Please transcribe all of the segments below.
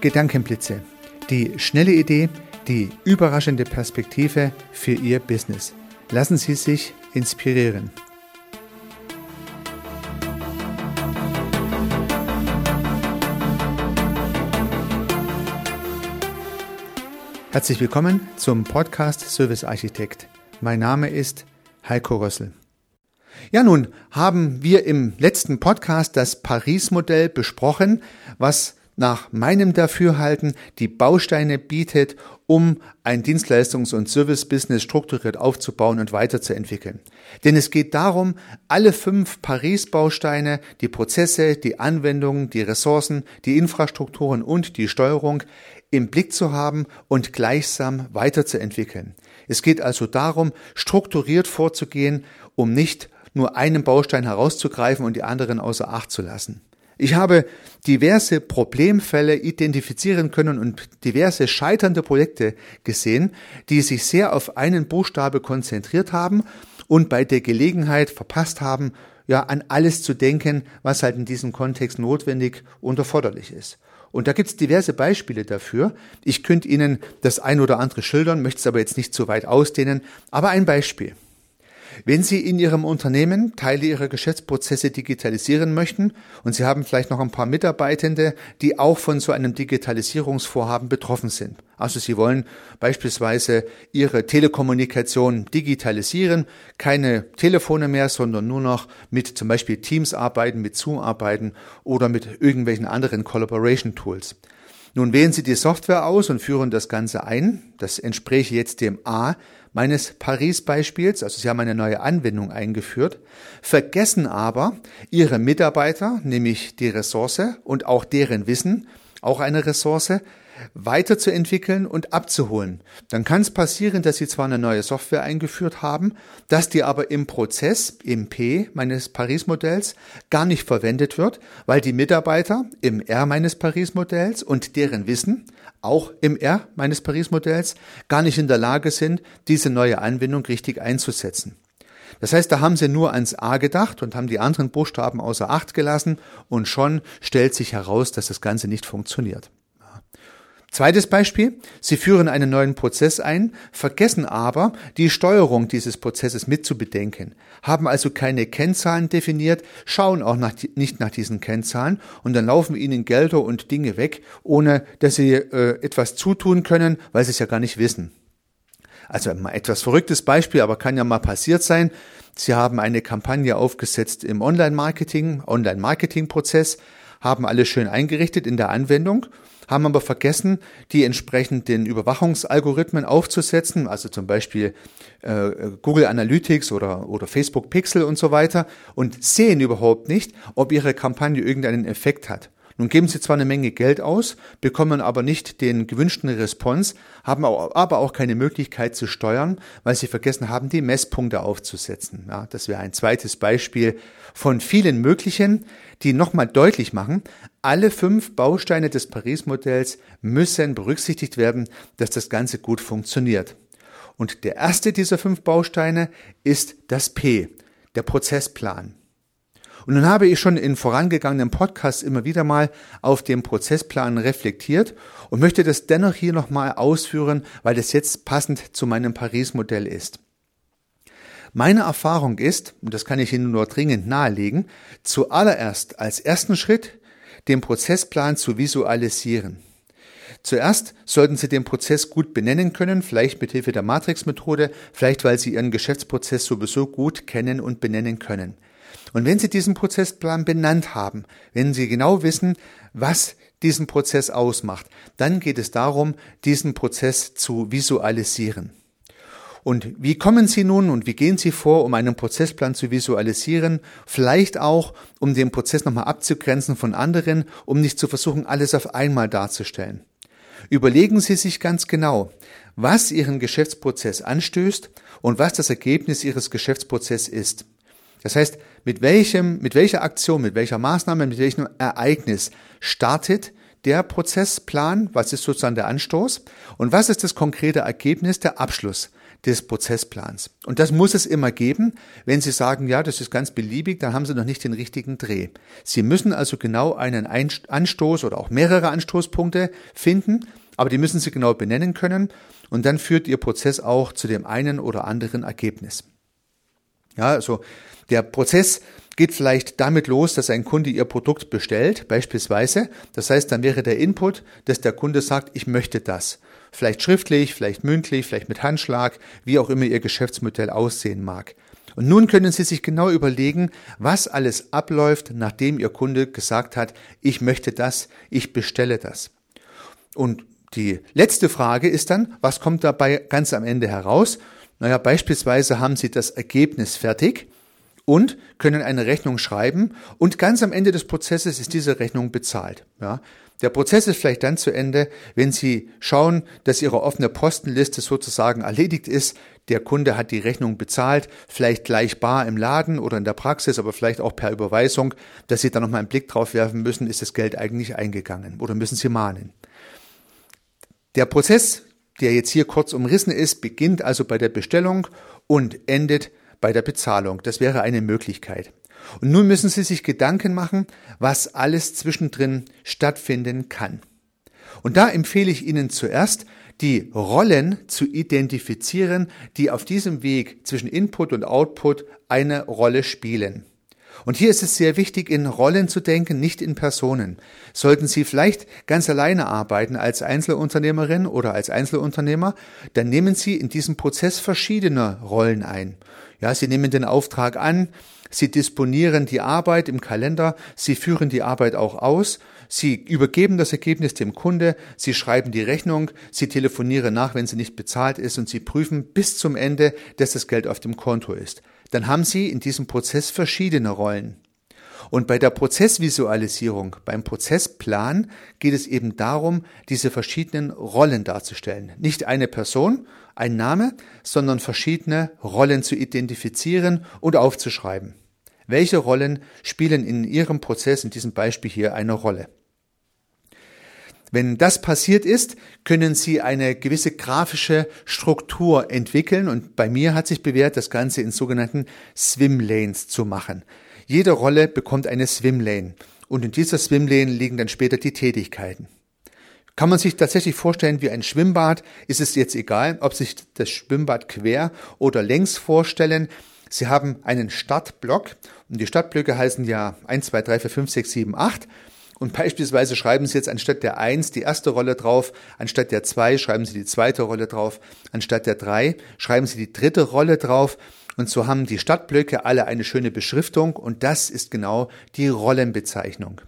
Gedankenblitze. Die schnelle Idee, die überraschende Perspektive für Ihr Business. Lassen Sie sich inspirieren. Herzlich willkommen zum Podcast Service Architekt. Mein Name ist Heiko Rössel. Ja, nun haben wir im letzten Podcast das Paris-Modell besprochen, was nach meinem Dafürhalten die Bausteine bietet, um ein Dienstleistungs- und Service-Business strukturiert aufzubauen und weiterzuentwickeln. Denn es geht darum, alle fünf Paris-Bausteine, die Prozesse, die Anwendungen, die Ressourcen, die Infrastrukturen und die Steuerung im Blick zu haben und gleichsam weiterzuentwickeln. Es geht also darum, strukturiert vorzugehen, um nicht nur einen Baustein herauszugreifen und die anderen außer Acht zu lassen. Ich habe diverse Problemfälle identifizieren können und diverse scheiternde Projekte gesehen, die sich sehr auf einen Buchstabe konzentriert haben und bei der Gelegenheit verpasst haben, ja, an alles zu denken, was halt in diesem Kontext notwendig und erforderlich ist. Und da gibt es diverse Beispiele dafür. Ich könnte Ihnen das ein oder andere schildern, möchte es aber jetzt nicht zu weit ausdehnen. Aber ein Beispiel. Wenn Sie in Ihrem Unternehmen Teile Ihrer Geschäftsprozesse digitalisieren möchten und Sie haben vielleicht noch ein paar Mitarbeitende, die auch von so einem Digitalisierungsvorhaben betroffen sind. Also Sie wollen beispielsweise Ihre Telekommunikation digitalisieren, keine Telefone mehr, sondern nur noch mit zum Beispiel Teams arbeiten, mit Zoom arbeiten oder mit irgendwelchen anderen Collaboration Tools. Nun wählen Sie die Software aus und führen das Ganze ein. Das entspräche jetzt dem A meines Paris-Beispiels, also Sie haben eine neue Anwendung eingeführt, vergessen aber Ihre Mitarbeiter, nämlich die Ressource und auch deren Wissen, auch eine Ressource, weiterzuentwickeln und abzuholen. Dann kann es passieren, dass Sie zwar eine neue Software eingeführt haben, dass die aber im Prozess, im P meines Paris-Modells, gar nicht verwendet wird, weil die Mitarbeiter im R meines Paris-Modells und deren Wissen, auch im R meines Paris-Modells, gar nicht in der Lage sind, diese neue Anwendung richtig einzusetzen. Das heißt, da haben sie nur ans A gedacht und haben die anderen Buchstaben außer Acht gelassen und schon stellt sich heraus, dass das Ganze nicht funktioniert. Zweites Beispiel. Sie führen einen neuen Prozess ein, vergessen aber, die Steuerung dieses Prozesses mitzubedenken, haben also keine Kennzahlen definiert, schauen auch nach, nicht nach diesen Kennzahlen und dann laufen ihnen Gelder und Dinge weg, ohne dass sie äh, etwas zutun können, weil sie es ja gar nicht wissen. Also mal etwas verrücktes Beispiel, aber kann ja mal passiert sein. Sie haben eine Kampagne aufgesetzt im Online-Marketing, Online-Marketing-Prozess, haben alles schön eingerichtet in der Anwendung haben aber vergessen, die entsprechenden Überwachungsalgorithmen aufzusetzen, also zum Beispiel äh, Google Analytics oder, oder Facebook Pixel und so weiter und sehen überhaupt nicht, ob ihre Kampagne irgendeinen Effekt hat. Nun geben sie zwar eine Menge Geld aus, bekommen aber nicht den gewünschten Response, haben aber auch keine Möglichkeit zu steuern, weil sie vergessen haben, die Messpunkte aufzusetzen. Ja, das wäre ein zweites Beispiel von vielen möglichen, die nochmal deutlich machen, alle fünf Bausteine des Paris-Modells müssen berücksichtigt werden, dass das Ganze gut funktioniert. Und der erste dieser fünf Bausteine ist das P, der Prozessplan. Und nun habe ich schon in vorangegangenen Podcasts immer wieder mal auf den Prozessplan reflektiert und möchte das dennoch hier nochmal ausführen, weil das jetzt passend zu meinem Paris-Modell ist. Meine Erfahrung ist, und das kann ich Ihnen nur dringend nahelegen, zuallererst als ersten Schritt den Prozessplan zu visualisieren. Zuerst sollten Sie den Prozess gut benennen können, vielleicht mit Hilfe der Matrix-Methode, vielleicht weil Sie Ihren Geschäftsprozess sowieso gut kennen und benennen können. Und wenn Sie diesen Prozessplan benannt haben, wenn Sie genau wissen, was diesen Prozess ausmacht, dann geht es darum, diesen Prozess zu visualisieren. Und wie kommen Sie nun und wie gehen Sie vor, um einen Prozessplan zu visualisieren? Vielleicht auch, um den Prozess nochmal abzugrenzen von anderen, um nicht zu versuchen, alles auf einmal darzustellen. Überlegen Sie sich ganz genau, was Ihren Geschäftsprozess anstößt und was das Ergebnis Ihres Geschäftsprozesses ist. Das heißt, mit welchem, mit welcher Aktion, mit welcher Maßnahme, mit welchem Ereignis startet der Prozessplan? Was ist sozusagen der Anstoß? Und was ist das konkrete Ergebnis, der Abschluss? Des Prozessplans. Und das muss es immer geben. Wenn Sie sagen, ja, das ist ganz beliebig, dann haben Sie noch nicht den richtigen Dreh. Sie müssen also genau einen Anstoß oder auch mehrere Anstoßpunkte finden, aber die müssen Sie genau benennen können und dann führt Ihr Prozess auch zu dem einen oder anderen Ergebnis. Ja, also der Prozess geht vielleicht damit los, dass ein Kunde Ihr Produkt bestellt, beispielsweise. Das heißt, dann wäre der Input, dass der Kunde sagt, ich möchte das. Vielleicht schriftlich, vielleicht mündlich, vielleicht mit Handschlag, wie auch immer Ihr Geschäftsmodell aussehen mag. Und nun können Sie sich genau überlegen, was alles abläuft, nachdem Ihr Kunde gesagt hat, ich möchte das, ich bestelle das. Und die letzte Frage ist dann, was kommt dabei ganz am Ende heraus? Naja, beispielsweise haben Sie das Ergebnis fertig und können eine Rechnung schreiben und ganz am Ende des Prozesses ist diese Rechnung bezahlt. Ja. Der Prozess ist vielleicht dann zu Ende, wenn Sie schauen, dass Ihre offene Postenliste sozusagen erledigt ist. Der Kunde hat die Rechnung bezahlt, vielleicht gleich bar im Laden oder in der Praxis, aber vielleicht auch per Überweisung, dass Sie da nochmal einen Blick drauf werfen müssen, ist das Geld eigentlich eingegangen oder müssen Sie mahnen. Der Prozess, der jetzt hier kurz umrissen ist, beginnt also bei der Bestellung und endet bei der Bezahlung. Das wäre eine Möglichkeit. Und nun müssen Sie sich Gedanken machen, was alles zwischendrin stattfinden kann. Und da empfehle ich Ihnen zuerst, die Rollen zu identifizieren, die auf diesem Weg zwischen Input und Output eine Rolle spielen. Und hier ist es sehr wichtig, in Rollen zu denken, nicht in Personen. Sollten Sie vielleicht ganz alleine arbeiten als Einzelunternehmerin oder als Einzelunternehmer, dann nehmen Sie in diesem Prozess verschiedene Rollen ein. Ja, Sie nehmen den Auftrag an, Sie disponieren die Arbeit im Kalender, Sie führen die Arbeit auch aus, Sie übergeben das Ergebnis dem Kunde, Sie schreiben die Rechnung, Sie telefonieren nach, wenn sie nicht bezahlt ist und Sie prüfen bis zum Ende, dass das Geld auf dem Konto ist. Dann haben Sie in diesem Prozess verschiedene Rollen. Und bei der Prozessvisualisierung, beim Prozessplan geht es eben darum, diese verschiedenen Rollen darzustellen. Nicht eine Person, ein Name, sondern verschiedene Rollen zu identifizieren und aufzuschreiben. Welche Rollen spielen in Ihrem Prozess, in diesem Beispiel hier, eine Rolle? Wenn das passiert ist, können Sie eine gewisse grafische Struktur entwickeln und bei mir hat sich bewährt, das Ganze in sogenannten Swim Lanes zu machen. Jede Rolle bekommt eine Swimlane und in dieser Swimlane liegen dann später die Tätigkeiten. Kann man sich tatsächlich vorstellen wie ein Schwimmbad, ist es jetzt egal, ob sich das Schwimmbad quer oder längs vorstellen. Sie haben einen Startblock und die Startblöcke heißen ja 1, 2, 3, 4, 5, 6, 7, 8. Und beispielsweise schreiben Sie jetzt anstatt der 1 die erste Rolle drauf, anstatt der 2 schreiben Sie die zweite Rolle drauf, anstatt der 3 schreiben Sie die dritte Rolle drauf und so haben die Stadtblöcke alle eine schöne Beschriftung und das ist genau die Rollenbezeichnung.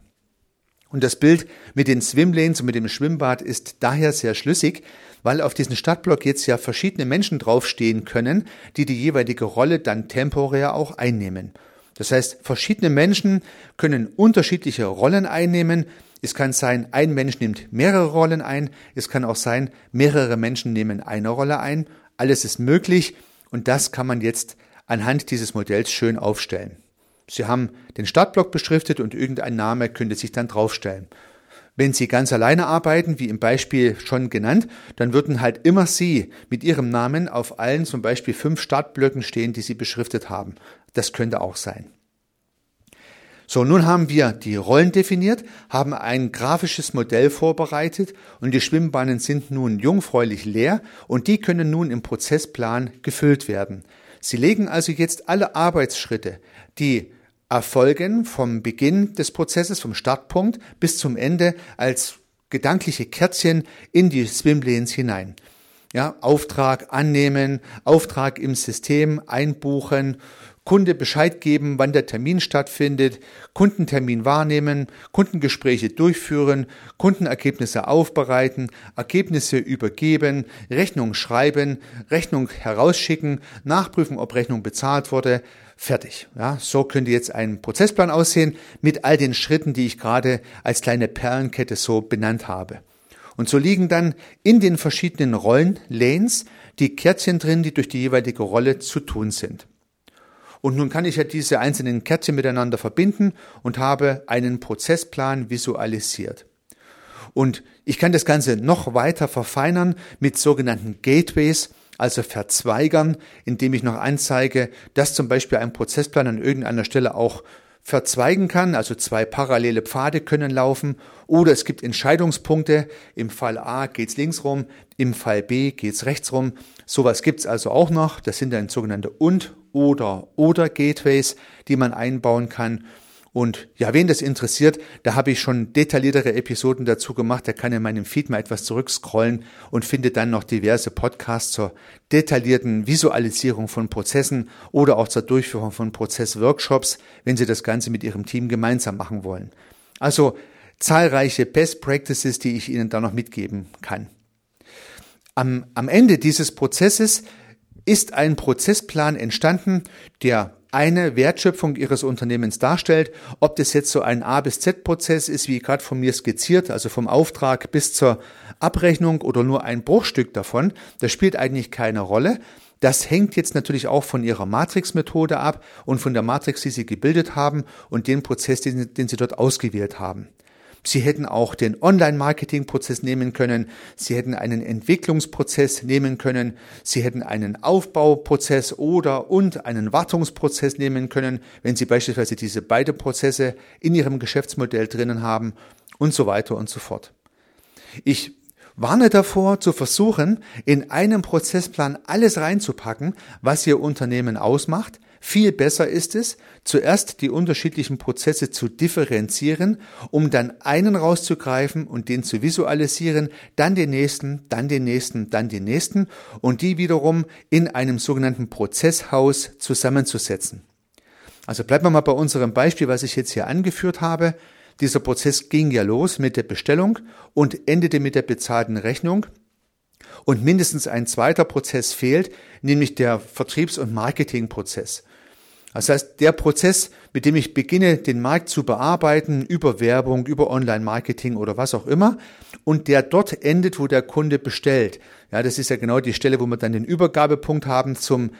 Und das Bild mit den Swimlanes und mit dem Schwimmbad ist daher sehr schlüssig, weil auf diesen Stadtblock jetzt ja verschiedene Menschen draufstehen können, die die jeweilige Rolle dann temporär auch einnehmen. Das heißt, verschiedene Menschen können unterschiedliche Rollen einnehmen. Es kann sein, ein Mensch nimmt mehrere Rollen ein. Es kann auch sein, mehrere Menschen nehmen eine Rolle ein. Alles ist möglich. Und das kann man jetzt anhand dieses Modells schön aufstellen. Sie haben den Startblock beschriftet und irgendein Name könnte sich dann draufstellen. Wenn Sie ganz alleine arbeiten, wie im Beispiel schon genannt, dann würden halt immer Sie mit Ihrem Namen auf allen zum Beispiel fünf Startblöcken stehen, die Sie beschriftet haben. Das könnte auch sein. So, nun haben wir die Rollen definiert, haben ein grafisches Modell vorbereitet und die Schwimmbahnen sind nun jungfräulich leer und die können nun im Prozessplan gefüllt werden. Sie legen also jetzt alle Arbeitsschritte, die erfolgen vom Beginn des Prozesses, vom Startpunkt bis zum Ende als gedankliche Kärtchen in die Swimlanes hinein. Ja, Auftrag annehmen, Auftrag im System einbuchen, Kunde Bescheid geben, wann der Termin stattfindet, Kundentermin wahrnehmen, Kundengespräche durchführen, Kundenergebnisse aufbereiten, Ergebnisse übergeben, Rechnung schreiben, Rechnung herausschicken, nachprüfen, ob Rechnung bezahlt wurde, fertig. Ja, so könnte jetzt ein Prozessplan aussehen mit all den Schritten, die ich gerade als kleine Perlenkette so benannt habe. Und so liegen dann in den verschiedenen Rollen-Lanes die Kärtchen drin, die durch die jeweilige Rolle zu tun sind. Und nun kann ich ja diese einzelnen Kärtchen miteinander verbinden und habe einen Prozessplan visualisiert. Und ich kann das Ganze noch weiter verfeinern mit sogenannten Gateways, also verzweigern, indem ich noch anzeige, dass zum Beispiel ein Prozessplan an irgendeiner Stelle auch verzweigen kann, also zwei parallele Pfade können laufen, oder es gibt Entscheidungspunkte, im Fall A geht's links rum, im Fall B geht's rechts rum. Sowas gibt's also auch noch, das sind dann sogenannte und oder oder Gateways, die man einbauen kann und ja, wen das interessiert, da habe ich schon detailliertere Episoden dazu gemacht. Der kann in meinem Feed mal etwas zurückscrollen und findet dann noch diverse Podcasts zur detaillierten Visualisierung von Prozessen oder auch zur Durchführung von Prozessworkshops, wenn Sie das Ganze mit Ihrem Team gemeinsam machen wollen. Also zahlreiche Best Practices, die ich Ihnen da noch mitgeben kann. Am, am Ende dieses Prozesses ist ein Prozessplan entstanden, der eine Wertschöpfung Ihres Unternehmens darstellt. Ob das jetzt so ein A bis Z-Prozess ist, wie gerade von mir skizziert, also vom Auftrag bis zur Abrechnung oder nur ein Bruchstück davon, das spielt eigentlich keine Rolle. Das hängt jetzt natürlich auch von Ihrer Matrix-Methode ab und von der Matrix, die Sie gebildet haben und den Prozess, den, den Sie dort ausgewählt haben. Sie hätten auch den Online-Marketing-Prozess nehmen können. Sie hätten einen Entwicklungsprozess nehmen können. Sie hätten einen Aufbauprozess oder und einen Wartungsprozess nehmen können, wenn Sie beispielsweise diese beiden Prozesse in Ihrem Geschäftsmodell drinnen haben und so weiter und so fort. Ich warne davor, zu versuchen, in einem Prozessplan alles reinzupacken, was Ihr Unternehmen ausmacht, viel besser ist es, zuerst die unterschiedlichen Prozesse zu differenzieren, um dann einen rauszugreifen und den zu visualisieren, dann den nächsten, dann den nächsten, dann den nächsten und die wiederum in einem sogenannten Prozesshaus zusammenzusetzen. Also bleiben wir mal bei unserem Beispiel, was ich jetzt hier angeführt habe. Dieser Prozess ging ja los mit der Bestellung und endete mit der bezahlten Rechnung. Und mindestens ein zweiter Prozess fehlt, nämlich der Vertriebs- und Marketingprozess. Das heißt, der Prozess, mit dem ich beginne, den Markt zu bearbeiten, über Werbung, über Online-Marketing oder was auch immer, und der dort endet, wo der Kunde bestellt. Ja, das ist ja genau die Stelle, wo wir dann den Übergabepunkt haben zum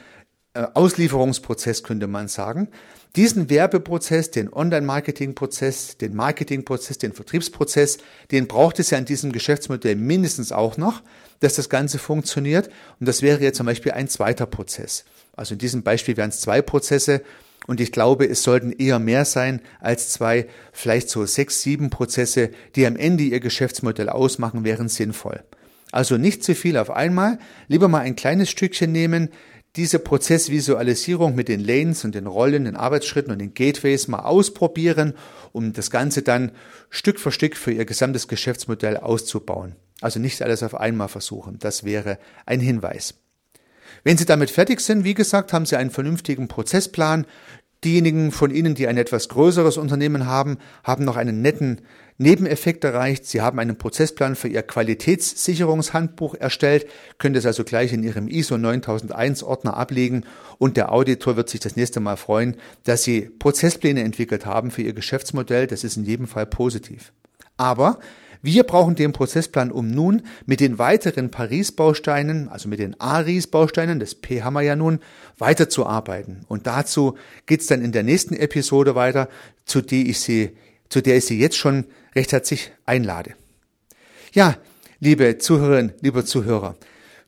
Auslieferungsprozess, könnte man sagen. Diesen Werbeprozess, den Online-Marketing-Prozess, den Marketing-Prozess, den Vertriebsprozess, den braucht es ja in diesem Geschäftsmodell mindestens auch noch, dass das Ganze funktioniert. Und das wäre jetzt zum Beispiel ein zweiter Prozess. Also in diesem Beispiel wären es zwei Prozesse und ich glaube, es sollten eher mehr sein als zwei, vielleicht so sechs, sieben Prozesse, die am Ende ihr Geschäftsmodell ausmachen, wären sinnvoll. Also nicht zu viel auf einmal, lieber mal ein kleines Stückchen nehmen, diese Prozessvisualisierung mit den Lanes und den Rollen, den Arbeitsschritten und den Gateways mal ausprobieren, um das Ganze dann Stück für Stück für Ihr gesamtes Geschäftsmodell auszubauen. Also nicht alles auf einmal versuchen. Das wäre ein Hinweis. Wenn Sie damit fertig sind, wie gesagt, haben Sie einen vernünftigen Prozessplan. Diejenigen von Ihnen, die ein etwas größeres Unternehmen haben, haben noch einen netten Nebeneffekt erreicht. Sie haben einen Prozessplan für Ihr Qualitätssicherungshandbuch erstellt, können das also gleich in Ihrem ISO 9001 Ordner ablegen und der Auditor wird sich das nächste Mal freuen, dass Sie Prozesspläne entwickelt haben für Ihr Geschäftsmodell. Das ist in jedem Fall positiv. Aber wir brauchen den Prozessplan, um nun mit den weiteren Paris-Bausteinen, also mit den ARIS-Bausteinen, das P haben wir ja nun, weiterzuarbeiten. Und dazu geht's dann in der nächsten Episode weiter, zu der ich Sie, zu der ich Sie jetzt schon recht herzlich einlade. Ja, liebe Zuhörerinnen, lieber Zuhörer,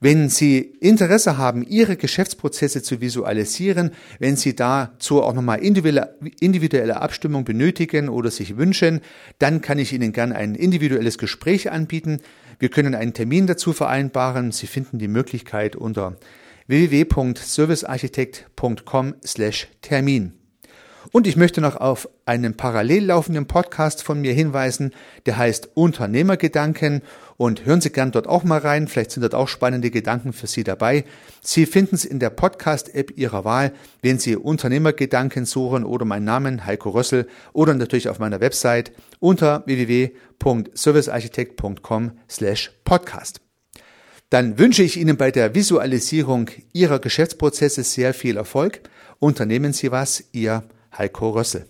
wenn Sie Interesse haben, Ihre Geschäftsprozesse zu visualisieren, wenn Sie dazu auch nochmal individuelle, Abstimmung benötigen oder sich wünschen, dann kann ich Ihnen gern ein individuelles Gespräch anbieten. Wir können einen Termin dazu vereinbaren. Sie finden die Möglichkeit unter www.servicearchitekt.com/termin. Und ich möchte noch auf einen parallel laufenden Podcast von mir hinweisen, der heißt Unternehmergedanken und hören Sie gern dort auch mal rein, vielleicht sind dort auch spannende Gedanken für Sie dabei. Sie finden es in der Podcast-App Ihrer Wahl, wenn Sie Unternehmergedanken suchen oder meinen Namen Heiko Rössel oder natürlich auf meiner Website unter www.servicearchitekt.com slash podcast. Dann wünsche ich Ihnen bei der Visualisierung Ihrer Geschäftsprozesse sehr viel Erfolg. Unternehmen Sie was, Ihr Heiko Rössel.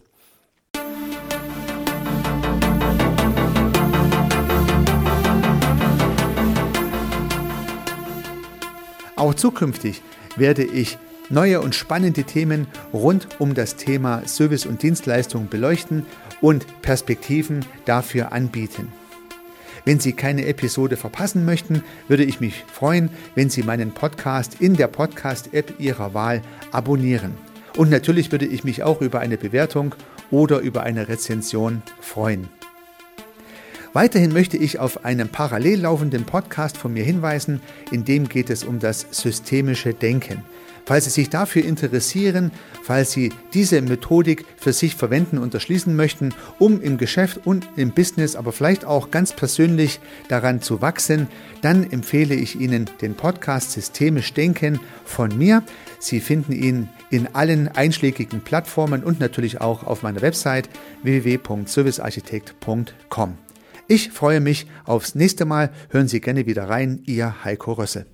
Auch zukünftig werde ich neue und spannende Themen rund um das Thema Service und Dienstleistung beleuchten und Perspektiven dafür anbieten. Wenn Sie keine Episode verpassen möchten, würde ich mich freuen, wenn Sie meinen Podcast in der Podcast-App Ihrer Wahl abonnieren. Und natürlich würde ich mich auch über eine Bewertung oder über eine Rezension freuen. Weiterhin möchte ich auf einen parallel laufenden Podcast von mir hinweisen, in dem geht es um das systemische Denken. Falls Sie sich dafür interessieren, falls Sie diese Methodik für sich verwenden und erschließen möchten, um im Geschäft und im Business, aber vielleicht auch ganz persönlich daran zu wachsen, dann empfehle ich Ihnen den Podcast Systemisch Denken von mir. Sie finden ihn in allen einschlägigen Plattformen und natürlich auch auf meiner Website www.servicearchitekt.com. Ich freue mich aufs nächste Mal. Hören Sie gerne wieder rein. Ihr Heiko Rössel.